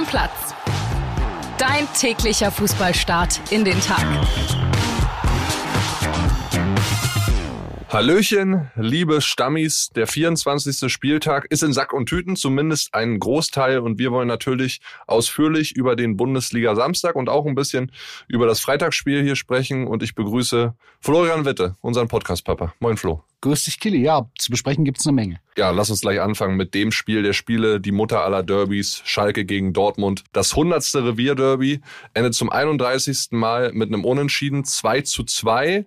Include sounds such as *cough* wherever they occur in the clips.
Stammplatz. Dein täglicher Fußballstart in den Tag. Hallöchen, liebe Stammis. Der 24. Spieltag ist in Sack und Tüten, zumindest ein Großteil. Und wir wollen natürlich ausführlich über den Bundesliga Samstag und auch ein bisschen über das Freitagsspiel hier sprechen. Und ich begrüße Florian Witte, unseren Podcast-Papa. Moin, Flo. Grüß dich, Kili. Ja, zu besprechen gibt's eine Menge. Ja, lass uns gleich anfangen mit dem Spiel der Spiele, die Mutter aller Derbys, Schalke gegen Dortmund. Das 100. Revierderby endet zum 31. Mal mit einem Unentschieden 2 zu 2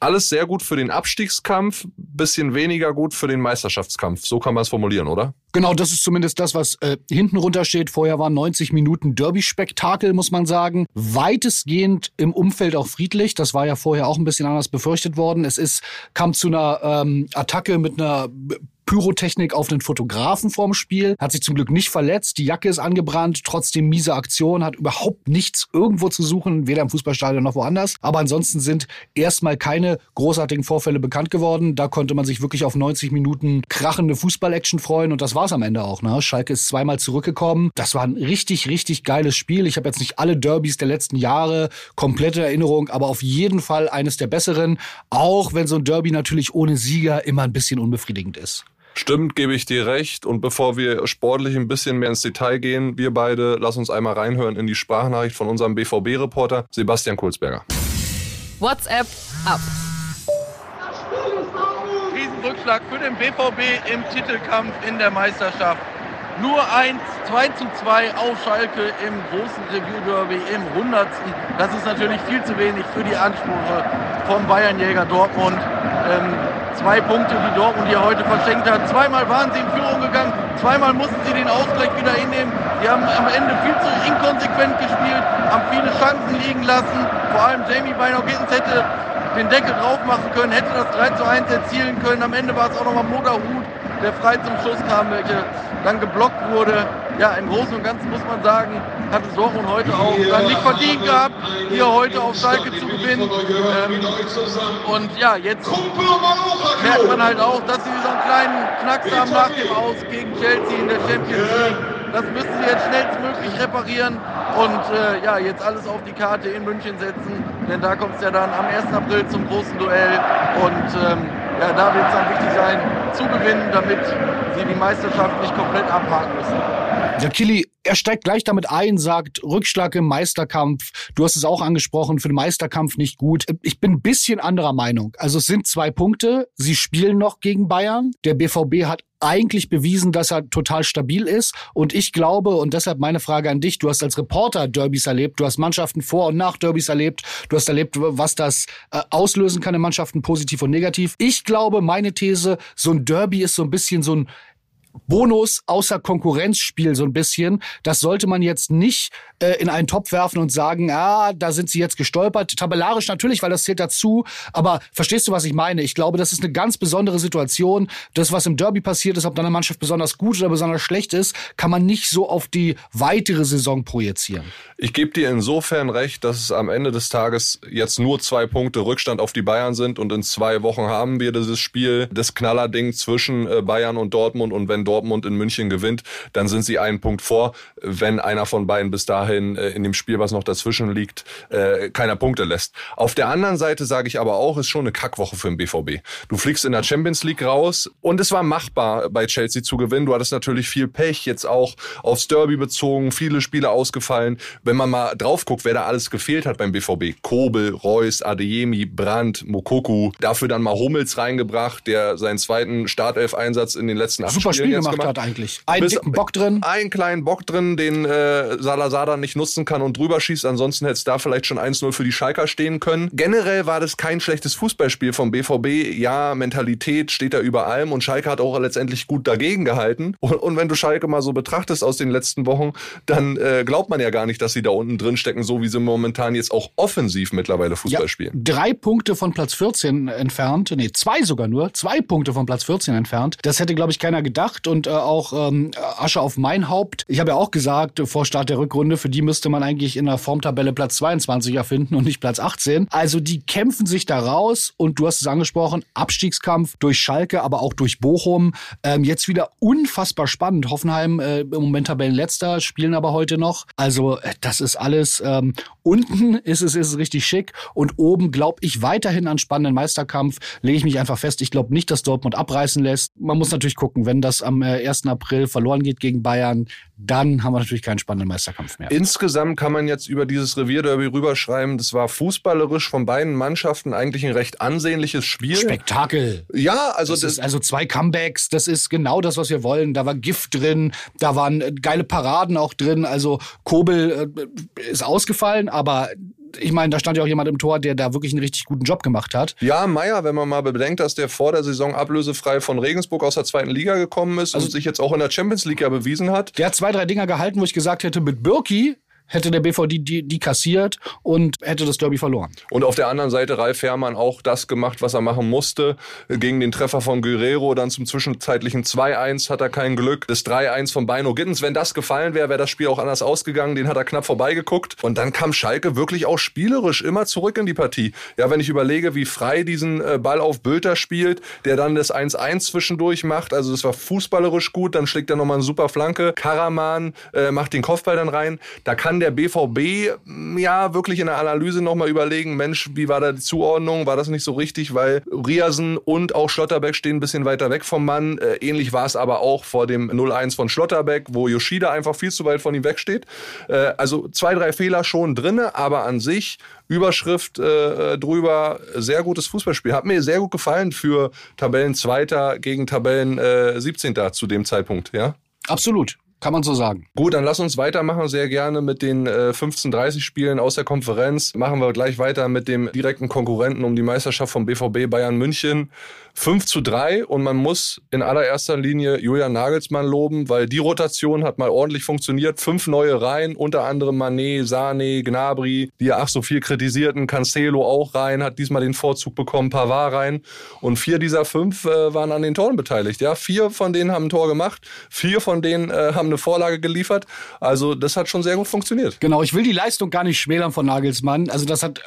alles sehr gut für den Abstiegskampf, bisschen weniger gut für den Meisterschaftskampf. So kann man es formulieren, oder? Genau, das ist zumindest das, was äh, hinten runter steht. Vorher waren 90 Minuten Derby-Spektakel, muss man sagen. Weitestgehend im Umfeld auch friedlich. Das war ja vorher auch ein bisschen anders befürchtet worden. Es ist, kam zu einer ähm, Attacke mit einer Pyrotechnik auf einen Fotografen vorm Spiel, hat sich zum Glück nicht verletzt, die Jacke ist angebrannt, trotzdem miese Aktion, hat überhaupt nichts irgendwo zu suchen, weder im Fußballstadion noch woanders. Aber ansonsten sind erstmal keine großartigen Vorfälle bekannt geworden. Da konnte man sich wirklich auf 90 Minuten krachende Fußball-Action freuen und das war's am Ende auch. Ne? Schalke ist zweimal zurückgekommen. Das war ein richtig, richtig geiles Spiel. Ich habe jetzt nicht alle Derbys der letzten Jahre komplette Erinnerung, aber auf jeden Fall eines der besseren, auch wenn so ein Derby natürlich ohne Sieger immer ein bisschen unbefriedigend ist. Stimmt, gebe ich dir recht. Und bevor wir sportlich ein bisschen mehr ins Detail gehen, wir beide, lass uns einmal reinhören in die Sprachnachricht von unserem BVB-Reporter Sebastian Kulzberger. WhatsApp ab. Riesenrückschlag für den BVB im Titelkampf in der Meisterschaft. Nur 1, 2 zu 2 auf Schalke im großen Review-Derby im 100. Das ist natürlich viel zu wenig für die Ansprüche vom Bayernjäger Dortmund. Ähm, Zwei Punkte, die Dortmund hier heute verschenkt hat. Zweimal waren sie in Führung gegangen, zweimal mussten sie den Ausgleich wieder hinnehmen. Die haben am Ende viel zu inkonsequent gespielt, haben viele Chancen liegen lassen. Vor allem Jamie Beinau-Gittens hätte den Deckel drauf machen können, hätte das 3 zu 1 erzielen können. Am Ende war es auch nochmal Moderhut, der frei zum Schuss kam, welcher dann geblockt wurde. Ja, im Großen und Ganzen muss man sagen, hat es Dortmund heute auch dann nicht verdient gehabt, hier heute auf Schalke zu gewinnen. Ähm, und ja, jetzt merkt man halt auch, dass sie so einen kleinen Knacks haben nach dem Aus gegen Chelsea in der Champions League. Das müssen sie jetzt schnellstmöglich reparieren und äh, ja, jetzt alles auf die Karte in München setzen, denn da kommt es ja dann am 1. April zum großen Duell und ähm, ja, da wird es dann wichtig sein, zu gewinnen, damit sie die Meisterschaft nicht komplett abhaken müssen. Ja, Kili, er steigt gleich damit ein, sagt Rückschlag im Meisterkampf. Du hast es auch angesprochen, für den Meisterkampf nicht gut. Ich bin ein bisschen anderer Meinung. Also es sind zwei Punkte. Sie spielen noch gegen Bayern. Der BVB hat eigentlich bewiesen, dass er total stabil ist. Und ich glaube, und deshalb meine Frage an dich, du hast als Reporter Derbys erlebt, du hast Mannschaften vor und nach Derbys erlebt, du hast erlebt, was das äh, auslösen kann in Mannschaften, positiv und negativ. Ich glaube, meine These, so ein Derby ist so ein bisschen so ein Bonus außer Konkurrenzspiel so ein bisschen. Das sollte man jetzt nicht äh, in einen Topf werfen und sagen, ah, da sind sie jetzt gestolpert. Tabellarisch natürlich, weil das zählt dazu. Aber verstehst du, was ich meine? Ich glaube, das ist eine ganz besondere Situation. Das, was im Derby passiert ist, ob dann eine Mannschaft besonders gut oder besonders schlecht ist, kann man nicht so auf die weitere Saison projizieren. Ich gebe dir insofern recht, dass es am Ende des Tages jetzt nur zwei Punkte Rückstand auf die Bayern sind und in zwei Wochen haben wir dieses Spiel, das Knallerding zwischen äh, Bayern und Dortmund und wenn Dortmund in München gewinnt, dann sind sie einen Punkt vor. Wenn einer von beiden bis dahin äh, in dem Spiel, was noch dazwischen liegt, äh, keiner Punkte lässt. Auf der anderen Seite sage ich aber auch, ist schon eine Kackwoche für den BVB. Du fliegst in der Champions League raus und es war machbar, bei Chelsea zu gewinnen. Du hattest natürlich viel Pech, jetzt auch aufs Derby bezogen, viele Spiele ausgefallen. Wenn man mal drauf guckt, wer da alles gefehlt hat beim BVB, Kobel, Reus, Adeyemi, Brandt, Mokoku, dafür dann mal Hummels reingebracht, der seinen zweiten Startelf-Einsatz in den letzten acht Super Spielen gemacht, gemacht hat eigentlich. Einen dicken Bock drin. Einen kleinen Bock drin, den äh, Salazar dann nicht nutzen kann und drüber schießt. Ansonsten hätte es da vielleicht schon 1-0 für die Schalker stehen können. Generell war das kein schlechtes Fußballspiel vom BVB. Ja, Mentalität steht da über allem und Schalke hat auch letztendlich gut dagegen gehalten. Und, und wenn du Schalke mal so betrachtest aus den letzten Wochen, dann äh, glaubt man ja gar nicht, dass sie da unten drin stecken, so wie sie momentan jetzt auch offensiv mittlerweile Fußball ja, spielen. Drei Punkte von Platz 14 entfernt, nee, zwei sogar nur, zwei Punkte von Platz 14 entfernt. Das hätte, glaube ich, keiner gedacht und äh, auch ähm, Asche auf mein Haupt. Ich habe ja auch gesagt, vor Start der Rückrunde, für die müsste man eigentlich in der Formtabelle Platz 22 erfinden und nicht Platz 18. Also die kämpfen sich da raus und du hast es angesprochen, Abstiegskampf durch Schalke, aber auch durch Bochum. Ähm, jetzt wieder unfassbar spannend. Hoffenheim äh, im Moment Tabellenletzter, spielen aber heute noch. Also äh, das ist alles, ähm, unten ist es, ist es richtig schick und oben glaube ich weiterhin an spannenden Meisterkampf. Lege ich mich einfach fest. Ich glaube nicht, dass Dortmund abreißen lässt. Man muss natürlich gucken, wenn das am äh, 1. April verloren geht gegen Bayern, dann haben wir natürlich keinen spannenden Meisterkampf mehr. Insgesamt kann man jetzt über dieses Revierderby rüberschreiben, das war fußballerisch von beiden Mannschaften eigentlich ein recht ansehnliches Spiel. Spektakel. Ja, also das, das ist also zwei Comebacks, das ist genau das, was wir wollen. Da war Gift drin, da waren äh, geile Paraden auch drin. Also Kobel äh, ist ausgefallen, aber ich meine, da stand ja auch jemand im Tor, der da wirklich einen richtig guten Job gemacht hat. Ja, Meier, wenn man mal bedenkt, dass der vor der Saison ablösefrei von Regensburg aus der zweiten Liga gekommen ist also, und sich jetzt auch in der Champions League ja bewiesen hat. Der hat zwei, drei Dinger gehalten, wo ich gesagt hätte, mit Birki hätte der BVD die, die kassiert und hätte das Derby verloren. Und auf der anderen Seite Ralf Herrmann auch das gemacht, was er machen musste. Gegen den Treffer von Guerrero, dann zum zwischenzeitlichen 2-1 hat er kein Glück. Das 3-1 von Beino Gittens, wenn das gefallen wäre, wäre das Spiel auch anders ausgegangen. Den hat er knapp vorbeigeguckt. Und dann kam Schalke wirklich auch spielerisch immer zurück in die Partie. Ja, wenn ich überlege, wie frei diesen äh, Ball auf Bülter spielt, der dann das 1-1 zwischendurch macht. Also das war fußballerisch gut. Dann schlägt er nochmal eine super Flanke. Karaman äh, macht den Kopfball dann rein. Da kann der BVB mm, ja wirklich in der Analyse nochmal überlegen, Mensch, wie war da die Zuordnung? War das nicht so richtig? Weil Riasen und auch Schlotterbeck stehen ein bisschen weiter weg vom Mann. Äh, ähnlich war es aber auch vor dem 0-1 von Schlotterbeck, wo Yoshida einfach viel zu weit von ihm wegsteht. Äh, also zwei, drei Fehler schon drinne, aber an sich Überschrift äh, drüber, sehr gutes Fußballspiel. Hat mir sehr gut gefallen für Tabellenzweiter gegen Tabellen äh, 17. zu dem Zeitpunkt, ja? Absolut. Kann man so sagen. Gut, dann lass uns weitermachen, sehr gerne mit den äh, 15:30 Spielen aus der Konferenz. Machen wir gleich weiter mit dem direkten Konkurrenten um die Meisterschaft vom BVB Bayern München. 5 zu 3 und man muss in allererster Linie Julian Nagelsmann loben, weil die Rotation hat mal ordentlich funktioniert. Fünf neue Reihen, unter anderem Manet, Sane, Gnabry, die ja ach so viel kritisierten, Cancelo auch rein, hat diesmal den Vorzug bekommen, Pavard rein und vier dieser fünf äh, waren an den Toren beteiligt. Ja, vier von denen haben ein Tor gemacht, vier von denen äh, haben eine Vorlage geliefert. Also das hat schon sehr gut funktioniert. Genau, ich will die Leistung gar nicht schmälern von Nagelsmann. Also das hat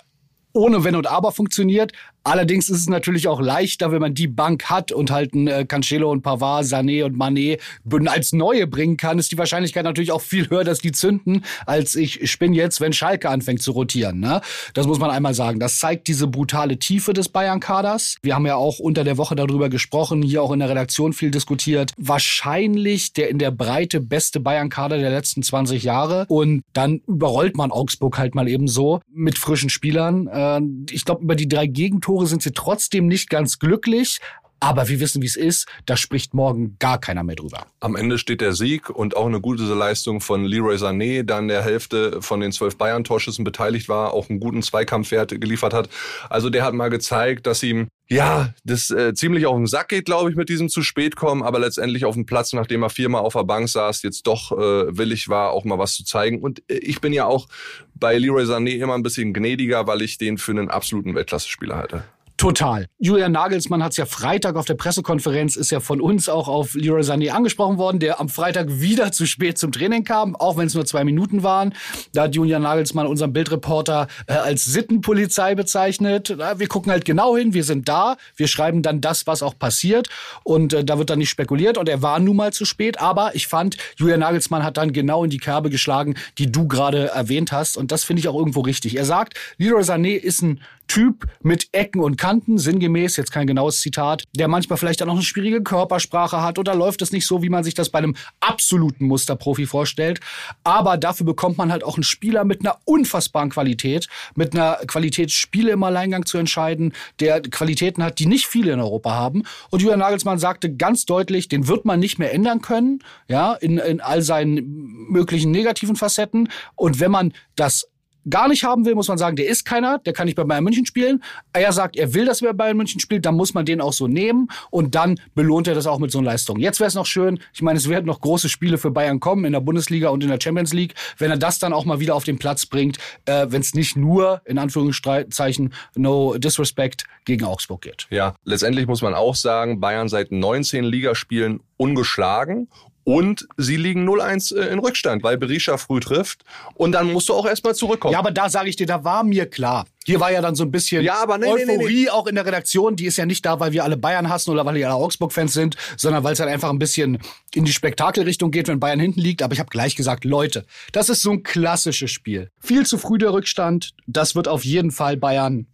ohne Wenn und Aber funktioniert. Allerdings ist es natürlich auch leichter, wenn man die Bank hat und halt ein äh, Cancelo und Pavard, Sané und Mané als neue bringen kann, ist die Wahrscheinlichkeit natürlich auch viel höher, dass die zünden, als ich spinne jetzt, wenn Schalke anfängt zu rotieren. Ne? Das muss man einmal sagen. Das zeigt diese brutale Tiefe des Bayern-Kaders. Wir haben ja auch unter der Woche darüber gesprochen, hier auch in der Redaktion viel diskutiert. Wahrscheinlich der in der Breite beste Bayern-Kader der letzten 20 Jahre. Und dann überrollt man Augsburg halt mal eben so mit frischen Spielern. Äh, ich glaube, über die drei Gegentore Tore sind sie trotzdem nicht ganz glücklich. Aber wir wissen, wie es ist. Da spricht morgen gar keiner mehr drüber. Am Ende steht der Sieg und auch eine gute Leistung von Leroy Sané, der an der Hälfte von den zwölf Bayern-Torschüssen beteiligt war, auch einen guten Zweikampfwert geliefert hat. Also der hat mal gezeigt, dass ihm ja, das äh, ziemlich auf den Sack geht, glaube ich, mit diesem zu spät kommen, aber letztendlich auf dem Platz, nachdem er viermal auf der Bank saß, jetzt doch äh, willig war, auch mal was zu zeigen. Und äh, ich bin ja auch bei Leroy Sané immer ein bisschen gnädiger, weil ich den für einen absoluten Weltklasse-Spieler halte. Total. Julian Nagelsmann hat es ja Freitag auf der Pressekonferenz, ist ja von uns auch auf Leroy Sané angesprochen worden, der am Freitag wieder zu spät zum Training kam, auch wenn es nur zwei Minuten waren. Da hat Julian Nagelsmann unseren Bildreporter äh, als Sittenpolizei bezeichnet. wir gucken halt genau hin, wir sind da, wir schreiben dann das, was auch passiert und äh, da wird dann nicht spekuliert und er war nun mal zu spät, aber ich fand, Julian Nagelsmann hat dann genau in die Kerbe geschlagen, die du gerade erwähnt hast und das finde ich auch irgendwo richtig. Er sagt, Leroy Sané ist ein Typ mit Ecken und Kanten, sinngemäß, jetzt kein genaues Zitat, der manchmal vielleicht auch eine schwierige Körpersprache hat oder läuft es nicht so, wie man sich das bei einem absoluten Musterprofi vorstellt. Aber dafür bekommt man halt auch einen Spieler mit einer unfassbaren Qualität, mit einer Qualität, Spiele im Alleingang zu entscheiden, der Qualitäten hat, die nicht viele in Europa haben. Und Julian Nagelsmann sagte ganz deutlich, den wird man nicht mehr ändern können, ja, in, in all seinen möglichen negativen Facetten. Und wenn man das gar nicht haben will, muss man sagen, der ist keiner, der kann nicht bei Bayern München spielen. Er sagt, er will, dass er bei Bayern München spielt, dann muss man den auch so nehmen und dann belohnt er das auch mit so einer Leistung. Jetzt wäre es noch schön, ich meine, es werden noch große Spiele für Bayern kommen in der Bundesliga und in der Champions League, wenn er das dann auch mal wieder auf den Platz bringt, äh, wenn es nicht nur, in Anführungszeichen, no disrespect, gegen Augsburg geht. Ja, letztendlich muss man auch sagen, Bayern seit 19 Ligaspielen ungeschlagen Und sie liegen 0-1 äh, in Rückstand, weil Berisha früh trifft. Und dann musst du auch erstmal zurückkommen. Ja, aber da sage ich dir, da war mir klar. Hier war ja dann so ein bisschen Ja, aber nee, nee, nee, Euphorie auch in der Redaktion. Die ist ja nicht da, weil wir alle Bayern hassen oder weil wir alle Augsburg-Fans sind, sondern weil es halt einfach ein bisschen in die Spektakelrichtung geht, wenn Bayern hinten liegt. Aber ich habe gleich gesagt, Leute, das ist so ein klassisches Spiel. Viel zu früh der Rückstand. Das wird auf jeden Fall Bayern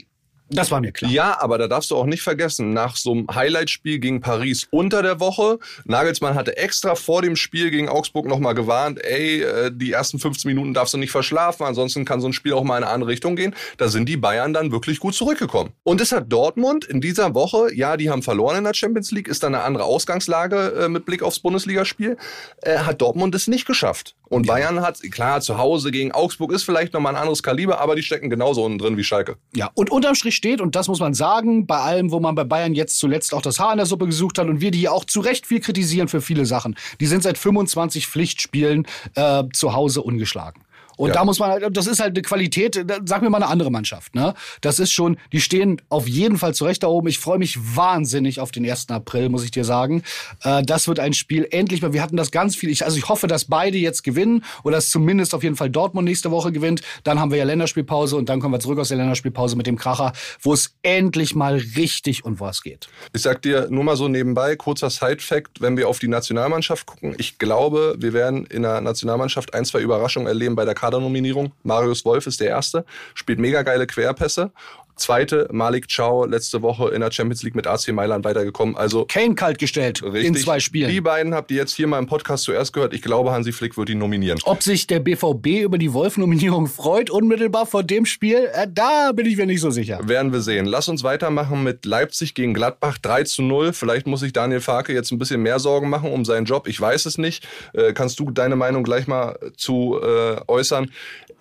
das war mir klar. Ja, aber da darfst du auch nicht vergessen, nach so einem Highlight-Spiel gegen Paris unter der Woche, Nagelsmann hatte extra vor dem Spiel gegen Augsburg nochmal gewarnt, ey, äh, die ersten 15 Minuten darfst du nicht verschlafen, ansonsten kann so ein Spiel auch mal in eine andere Richtung gehen. Da sind die Bayern dann wirklich gut zurückgekommen. Und es hat Dortmund in dieser Woche, ja, die haben verloren in der Champions League, ist da eine andere Ausgangslage äh, mit Blick aufs Bundesligaspiel, äh, hat Dortmund es nicht geschafft. Und ja. Bayern hat, klar, zu Hause gegen Augsburg ist vielleicht nochmal ein anderes Kaliber, aber die stecken genauso unten drin wie Schalke. Ja, und unterm Strich steht, und das muss man sagen, bei allem, wo man bei Bayern jetzt zuletzt auch das Haar in der Suppe gesucht hat und wir die ja auch zu Recht viel kritisieren für viele Sachen, die sind seit 25 Pflichtspielen äh, zu Hause ungeschlagen. Und ja. da muss man halt, das ist halt eine Qualität, sag mir mal eine andere Mannschaft, ne? Das ist schon, die stehen auf jeden Fall zurecht da oben. Ich freue mich wahnsinnig auf den 1. April, muss ich dir sagen. Äh, das wird ein Spiel endlich mal, wir hatten das ganz viel, ich, also ich hoffe, dass beide jetzt gewinnen oder dass zumindest auf jeden Fall Dortmund nächste Woche gewinnt. Dann haben wir ja Länderspielpause und dann kommen wir zurück aus der Länderspielpause mit dem Kracher, wo es endlich mal richtig und was geht. Ich sag dir nur mal so nebenbei, kurzer Side-Fact, wenn wir auf die Nationalmannschaft gucken, ich glaube, wir werden in der Nationalmannschaft ein, zwei Überraschungen erleben bei der Karte Kadernominierung. Marius Wolf ist der Erste, spielt mega geile Querpässe Zweite, Malik Chow, letzte Woche in der Champions League mit AC Mailand weitergekommen. Also Kane kaltgestellt richtig. in zwei Spielen. Die beiden habt ihr jetzt hier mal im Podcast zuerst gehört. Ich glaube, Hansi Flick wird ihn nominieren. Ob sich der BVB über die Wolf-Nominierung freut, unmittelbar vor dem Spiel, äh, da bin ich mir nicht so sicher. Werden wir sehen. Lass uns weitermachen mit Leipzig gegen Gladbach 3 zu 0. Vielleicht muss sich Daniel Farke jetzt ein bisschen mehr Sorgen machen um seinen Job. Ich weiß es nicht. Äh, kannst du deine Meinung gleich mal zu äh, äußern?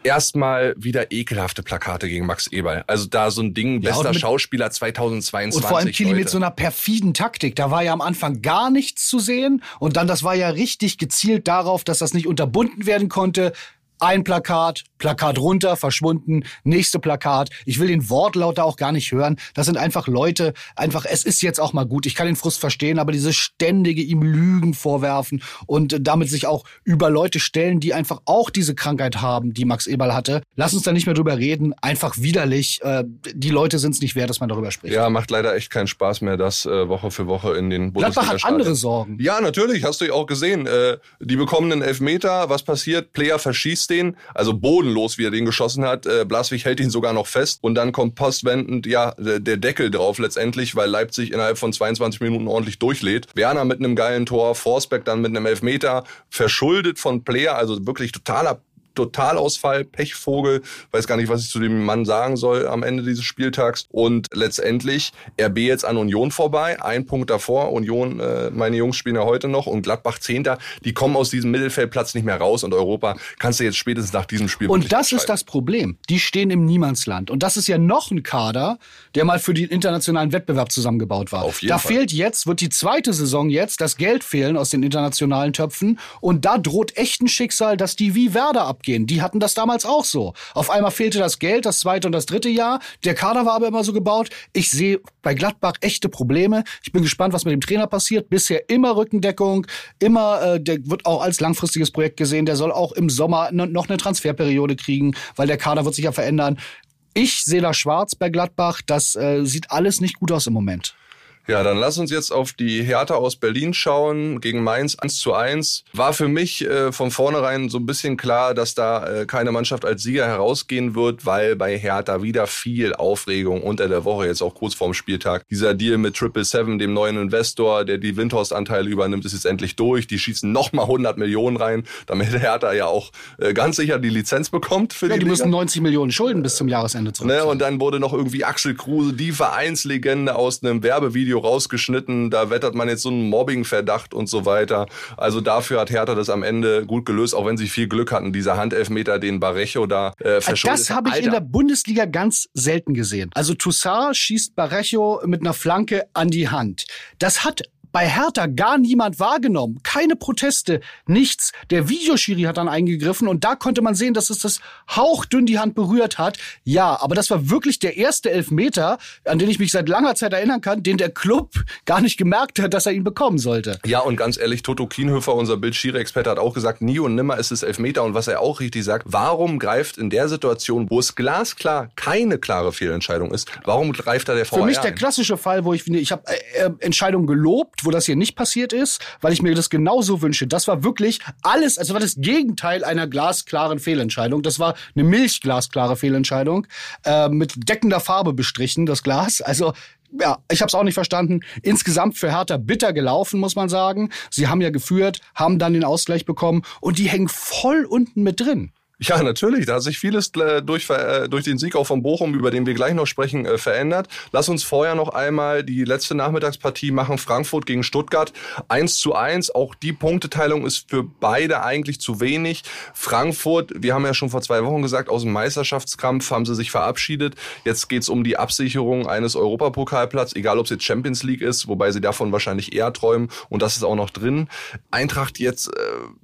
Erstmal wieder ekelhafte Plakate gegen Max Eberl. Also da so ein Ding, ja, bester Schauspieler 2022. Und vor allem Kili mit so einer perfiden Taktik. Da war ja am Anfang gar nichts zu sehen. Und dann, das war ja richtig gezielt darauf, dass das nicht unterbunden werden konnte. Ein Plakat, Plakat runter, verschwunden, nächste Plakat. Ich will den Wortlaut da auch gar nicht hören. Das sind einfach Leute, einfach, es ist jetzt auch mal gut. Ich kann den Frust verstehen, aber diese ständige ihm Lügen vorwerfen und damit sich auch über Leute stellen, die einfach auch diese Krankheit haben, die Max Eberl hatte. Lass uns da nicht mehr drüber reden. Einfach widerlich. Äh, die Leute sind es nicht wert, dass man darüber spricht. Ja, macht leider echt keinen Spaß mehr, das äh, Woche für Woche in den Bundesliga Gladbach hat andere Sorgen. Ja, natürlich, hast du ja auch gesehen. Äh, die bekommen einen Elfmeter. Was passiert? Player verschießt den. Also Boden bodenlos, wie er den geschossen hat. Äh, Blaswig hält ihn sogar noch fest und dann kommt postwendend ja der Deckel drauf letztendlich, weil Leipzig innerhalb von 22 Minuten ordentlich durchlädt. Werner mit einem geilen Tor, Forsberg dann mit einem Elfmeter, verschuldet von Player, also wirklich totaler Totalausfall, Pechvogel, weiß gar nicht, was ich zu dem Mann sagen soll am Ende dieses Spieltags. Und letztendlich RB jetzt an Union vorbei, ein Punkt davor. Union, äh, meine Jungs spielen ja heute noch und Gladbach Zehnter. Die kommen aus diesem Mittelfeldplatz nicht mehr raus und Europa kannst du jetzt spätestens nach diesem Spiel Und das ist das Problem. Die stehen im Niemandsland. Und das ist ja noch ein Kader, der mal für den internationalen Wettbewerb zusammengebaut war. Auf jeden da Fall. fehlt jetzt, wird die zweite Saison jetzt, das Geld fehlen aus den internationalen Töpfen. Und da droht echt ein Schicksal, dass die wie Werder abgehen abgehen. Die hatten das damals auch so. Auf einmal fehlte das Geld, das zweite und das dritte Jahr. Der Kader war aber immer so gebaut. Ich sehe bei Gladbach echte Probleme. Ich bin gespannt, was mit dem Trainer passiert. Bisher immer Rückendeckung, immer, äh, der wird auch als langfristiges Projekt gesehen. Der soll auch im Sommer noch eine Transferperiode kriegen, weil der Kader wird sich ja verändern. Ich sehe da schwarz bei Gladbach. Das äh, sieht alles nicht gut aus im Moment. Ja, dann lass uns jetzt auf die Hertha aus Berlin schauen. Gegen Mainz 1 zu 1. War für mich äh, von vornherein so ein bisschen klar, dass da äh, keine Mannschaft als Sieger herausgehen wird, weil bei Hertha wieder viel Aufregung unter der Woche, jetzt auch kurz vorm Spieltag. Dieser Deal mit Triple Seven, dem neuen Investor, der die Windhorst-Anteile übernimmt, ist jetzt endlich durch. Die schießen nochmal 100 Millionen rein, damit *laughs* Hertha ja auch äh, ganz sicher die Lizenz bekommt für ja, die die Liga. müssen 90 Millionen Schulden bis zum Jahresende zurück. Ne, und dann wurde noch irgendwie Axel Kruse, die Vereinslegende aus einem Werbevideo Video rausgeschnitten. Da wettert man jetzt so einen Mobbing-Verdacht und so weiter. Also dafür hat Hertha das am Ende gut gelöst, auch wenn sie viel Glück hatten. Dieser Handelfmeter, den Barrecho da äh, verschuldet Das habe ich in der Bundesliga ganz selten gesehen. Also Toussaint schießt Barrecho mit einer Flanke an die Hand. Das hat bei Hertha gar niemand wahrgenommen. Keine Proteste, nichts. Der Videoschiri hat dann eingegriffen und da konnte man sehen, dass es das hauchdünn die Hand berührt hat. Ja, aber das war wirklich der erste Elfmeter, an den ich mich seit langer Zeit erinnern kann, den der Club gar nicht gemerkt hat, dass er ihn bekommen sollte. Ja, und ganz ehrlich, Toto Kienhöfer, unser Bildschiri-Experte, hat auch gesagt, nie und nimmer ist es Elfmeter. Und was er auch richtig sagt, warum greift in der Situation, wo es glasklar keine klare Fehlentscheidung ist, warum greift da der VAR Für mich der klassische Fall, wo ich finde, ich habe äh, äh, Entscheidungen gelobt, wo das hier nicht passiert ist, weil ich mir das genauso wünsche. Das war wirklich alles, also war das Gegenteil einer glasklaren Fehlentscheidung. Das war eine milchglasklare Fehlentscheidung, äh, mit deckender Farbe bestrichen, das Glas. Also ja, ich habe es auch nicht verstanden. Insgesamt für Hertha bitter gelaufen, muss man sagen. Sie haben ja geführt, haben dann den Ausgleich bekommen und die hängen voll unten mit drin. Ja, natürlich. Da hat sich vieles äh, durch, äh, durch den Sieg auch von Bochum, über den wir gleich noch sprechen, äh, verändert. Lass uns vorher noch einmal die letzte Nachmittagspartie machen. Frankfurt gegen Stuttgart. 1 zu 1. Auch die Punkteteilung ist für beide eigentlich zu wenig. Frankfurt, wir haben ja schon vor zwei Wochen gesagt, aus dem Meisterschaftskampf haben sie sich verabschiedet. Jetzt geht's um die Absicherung eines Europapokalplatz, egal ob es jetzt Champions League ist, wobei sie davon wahrscheinlich eher träumen. Und das ist auch noch drin. Eintracht jetzt,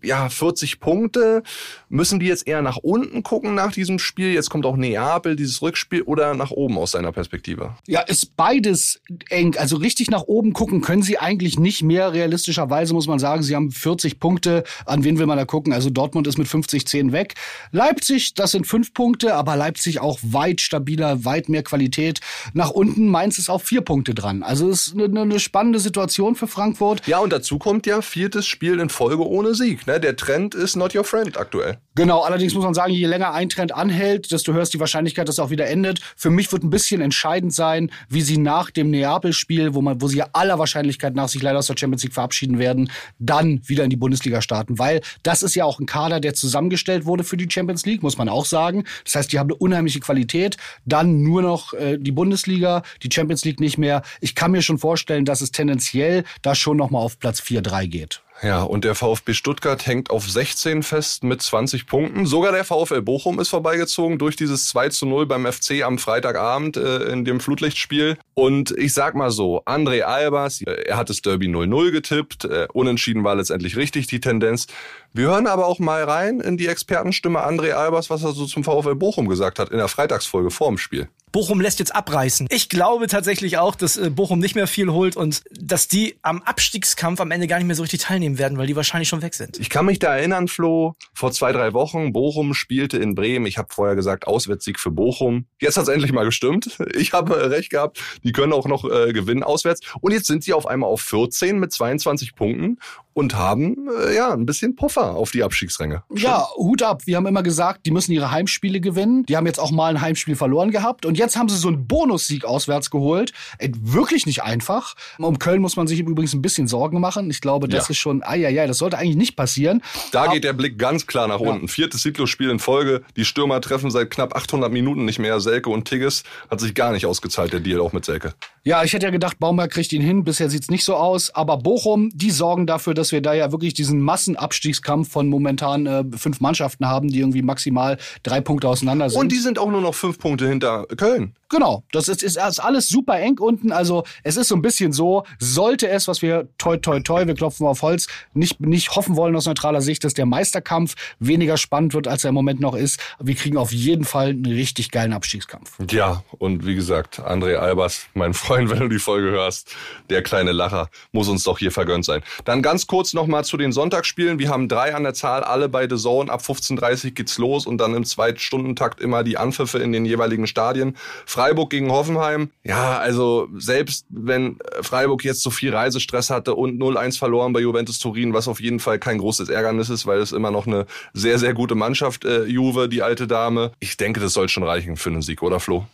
ja, 40 Punkte. Müssen die jetzt eher nach unten gucken nach diesem Spiel? Jetzt kommt auch Neapel, dieses Rückspiel, oder nach oben aus seiner Perspektive? Ja, ist beides eng. Also richtig nach oben gucken können sie eigentlich nicht mehr. Realistischerweise muss man sagen, sie haben 40 Punkte. An wen will man da gucken? Also Dortmund ist mit 50-10 weg. Leipzig, das sind fünf Punkte, aber Leipzig auch weit stabiler, weit mehr Qualität. Nach unten Mainz ist auch vier Punkte dran. Also ist eine, eine spannende Situation für Frankfurt. Ja, und dazu kommt ja viertes Spiel in Folge ohne Sieg. Ne? Der Trend ist not your friend aktuell. Genau, allerdings muss man sagen, je länger ein Trend anhält, desto höher ist die Wahrscheinlichkeit, dass er auch wieder endet. Für mich wird ein bisschen entscheidend sein, wie sie nach dem Neapel-Spiel, wo wo sie ja aller Wahrscheinlichkeit nach sich leider aus der Champions League verabschieden werden, dann wieder in die Bundesliga starten. Weil das ist ja auch ein Kader, der zusammengestellt wurde für die Champions League, muss man auch sagen. Das heißt, die haben eine unheimliche Qualität. Dann nur noch äh, die Bundesliga, die Champions League nicht mehr. Ich kann mir schon vorstellen, dass es tendenziell da schon noch mal auf Platz 4-3 geht. Ja, und der VfB Stuttgart hängt auf 16 fest mit 20 Punkten. Sogar der VfL Bochum ist vorbeigezogen durch dieses 2 zu 0 beim FC am Freitagabend äh, in dem Flutlichtspiel. Und ich sag mal so, André Albers, äh, er hat das Derby 0-0 getippt. Äh, unentschieden war letztendlich richtig die Tendenz. Wir hören aber auch mal rein in die Expertenstimme André Albers, was er so zum VfL Bochum gesagt hat in der Freitagsfolge vorm Spiel. Bochum lässt jetzt abreißen. Ich glaube tatsächlich auch, dass äh, Bochum nicht mehr viel holt und dass die am Abstiegskampf am Ende gar nicht mehr so richtig teilnehmen werden, weil die wahrscheinlich schon weg sind. Ich kann mich da erinnern, Flo, vor zwei, drei Wochen, Bochum spielte in Bremen. Ich habe vorher gesagt, Auswärtssieg für Bochum. Jetzt hat's endlich mal gestimmt. *laughs* Ich habe äh, recht gehabt. Die können auch noch äh, gewinnen auswärts. Und jetzt sind sie auf einmal auf 14 mit 22 Punkten und haben äh, ja ein bisschen Puffer auf die Abstiegsränge. Ja, Hut ab. Wir haben immer gesagt, die müssen ihre Heimspiele gewinnen. Die haben jetzt auch mal ein Heimspiel verloren gehabt und jetzt haben sie so einen Bonussieg auswärts geholt. Äh, wirklich nicht einfach. Um Köln muss man sich übrigens ein bisschen Sorgen machen. Ich glaube, das Ja. ist schon, ah ja, ja, das sollte eigentlich nicht passieren. Da Aber- geht der Blick ganz klar nach unten. Viertes Siedlungsspiel in Folge. Die Stürmer treffen seit knapp 800 Minuten nicht mehr. Selke und Tigges hat sich gar nicht ausgezahlt, der Deal auch mit Selke. Ja, ich hätte ja gedacht, Baumberg kriegt ihn hin. Bisher sieht's nicht so aus. Aber Bochum, die sorgen dafür, dass wir da ja wirklich diesen Massenabstiegskampf von momentan äh, fünf Mannschaften haben, die irgendwie maximal drei Punkte auseinander sind. Und die sind auch nur noch fünf Punkte hinter Köln. Genau, das ist, ist, ist alles super eng unten. Also es ist so ein bisschen so, sollte es, was wir toi toi toi, wir klopfen auf Holz, nicht, nicht hoffen wollen aus neutraler Sicht, dass der Meisterkampf weniger spannend wird, als er im Moment noch ist. Wir kriegen auf jeden Fall einen richtig geilen Abstiegskampf. Ja, und wie gesagt, André Albers, mein Freund, *laughs* wenn du die Folge hörst, der kleine Lacher, muss uns doch hier vergönnt sein. Dann ganz kurz nochmal zu den Sonntagsspielen. Wir haben drei an der Zahl, alle bei The Zone. Ab 15.30 Uhr geht's los und dann im Zweitstundentakt immer die Anpfiffe in den jeweiligen Stadien. Freiburg gegen Hoffenheim. Ja, also selbst wenn Freiburg jetzt so viel Reisestress hatte und 0-1 verloren bei Juventus Turin, was auf jeden Fall kein großes Ärgernis ist, weil es immer noch eine sehr, sehr gute Mannschaft, äh, Juve, die alte Dame. Ich denke, das soll schon reichen für einen Sieg, oder Flo?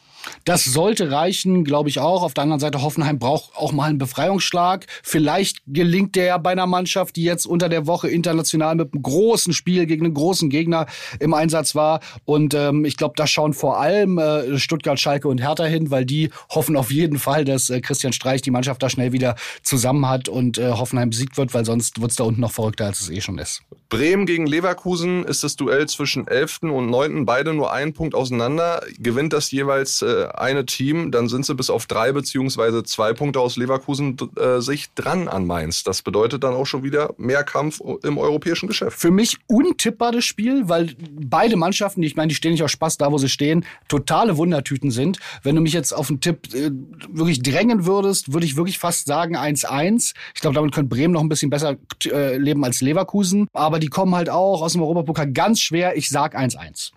Das sollte reichen, glaube ich auch. Auf der anderen Seite, Hoffenheim braucht auch mal einen Befreiungsschlag. Vielleicht gelingt der ja bei einer Mannschaft, die jetzt unter der Woche international mit einem großen Spiel gegen einen großen Gegner im Einsatz war. Und ähm, ich glaube, da schauen vor allem äh, Stuttgart, Schalke und Hertha hin, weil die hoffen auf jeden Fall, dass äh, Christian Streich die Mannschaft da schnell wieder zusammen hat und äh, Hoffenheim besiegt wird, weil sonst wird's da unten noch verrückter, als es eh schon ist. Bremen gegen Leverkusen ist das Duell zwischen 11. und 9. beide nur einen Punkt auseinander. Gewinnt das jeweils äh, eine Team, dann sind sie bis auf drei beziehungsweise zwei Punkte aus Leverkusen äh, sich dran an Mainz. Das bedeutet dann auch schon wieder mehr Kampf im europäischen Geschäft. Für mich untippbares Spiel, weil beide Mannschaften, ich meine, die stehen nicht aus Spaß da, wo sie stehen, totale Wundertüten sind. Wenn du mich jetzt auf einen Tipp äh, wirklich drängen würdest, würde ich wirklich fast sagen 1-1. Ich glaube, damit könnte Bremen noch ein bisschen besser äh, leben als Leverkusen. Aber die kommen halt auch aus dem Europapokal ganz schwer. Ich sag 1-1.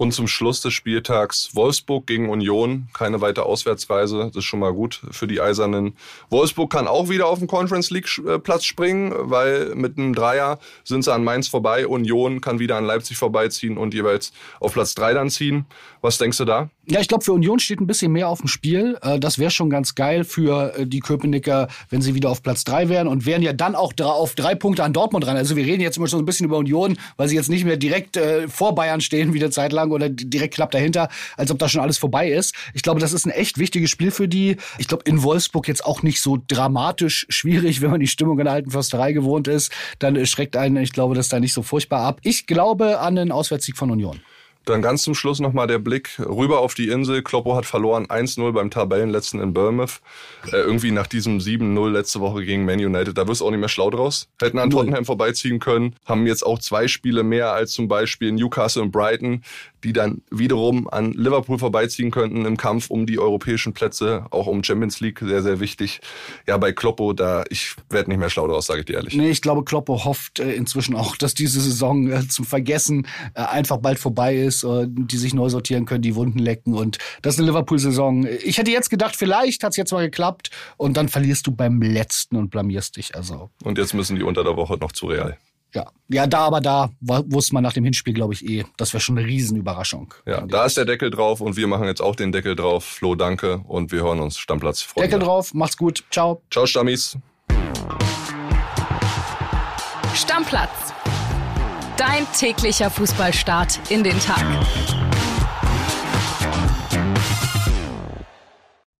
Und zum Schluss des Spieltags Wolfsburg gegen Union. Keine weitere Auswärtsreise. Das ist schon mal gut für die Eisernen. Wolfsburg kann auch wieder auf den Conference League äh, Platz springen, weil mit einem Dreier sind sie an Mainz vorbei. Union kann wieder an Leipzig vorbeiziehen und jeweils auf Platz drei dann ziehen. Was denkst du da? Ja, ich glaube, für Union steht ein bisschen mehr auf dem Spiel. Äh, das wäre schon ganz geil für äh, die Köpenicker, wenn sie wieder auf Platz drei wären und wären ja dann auch auf drei Punkte an Dortmund ran. Also wir reden jetzt immer schon ein bisschen über Union, weil sie jetzt nicht mehr direkt äh, vor Bayern stehen, *laughs* wieder Zeit lang oder direkt knapp dahinter, als ob da schon alles vorbei ist. Ich glaube, das ist ein echt wichtiges Spiel für die. Ich glaube, in Wolfsburg jetzt auch nicht so dramatisch *laughs* schwierig, wenn man die Stimmung in der alten Försterei gewohnt ist. Dann schreckt einen, ich glaube, das da nicht so furchtbar ab. Ich glaube an den Auswärtssieg von Union. Dann ganz zum Schluss nochmal der Blick rüber auf die Insel. Kloppo hat verloren 1-0 beim Tabellenletzten in Bournemouth. Äh, irgendwie nach diesem 7-0 letzte Woche gegen Man United. Da wirst du auch nicht mehr schlau draus. Hätten an Tottenham vorbeiziehen können. Haben jetzt auch zwei Spiele mehr als zum Beispiel Newcastle und Brighton die dann wiederum an Liverpool vorbeiziehen könnten im Kampf um die europäischen Plätze, auch um Champions League, sehr, sehr wichtig. Ja, bei Kloppo, da, ich werde nicht mehr schlau daraus, sage ich dir ehrlich. Nee, ich glaube, Kloppo hofft äh, inzwischen auch, dass diese Saison äh, zum Vergessen äh, einfach bald vorbei ist, die sich neu sortieren können, die Wunden lecken und das ist eine Liverpool-Saison. Ich hätte jetzt gedacht, vielleicht hat es jetzt mal geklappt und dann verlierst du beim letzten und blamierst dich. Also. Und jetzt müssen die unter der Woche noch zu Real. Ja, ja, da aber da wusste man nach dem Hinspiel, glaube ich, eh. Das wäre schon eine Riesenüberraschung. Ja, da ist der Deckel drauf und wir machen jetzt auch den Deckel drauf. Flo, danke und wir hören uns. Stammplatz. Freunde. Deckel drauf, macht's gut. Ciao. Ciao, Stammis. Stammplatz. Dein täglicher Fußballstart in den Tag.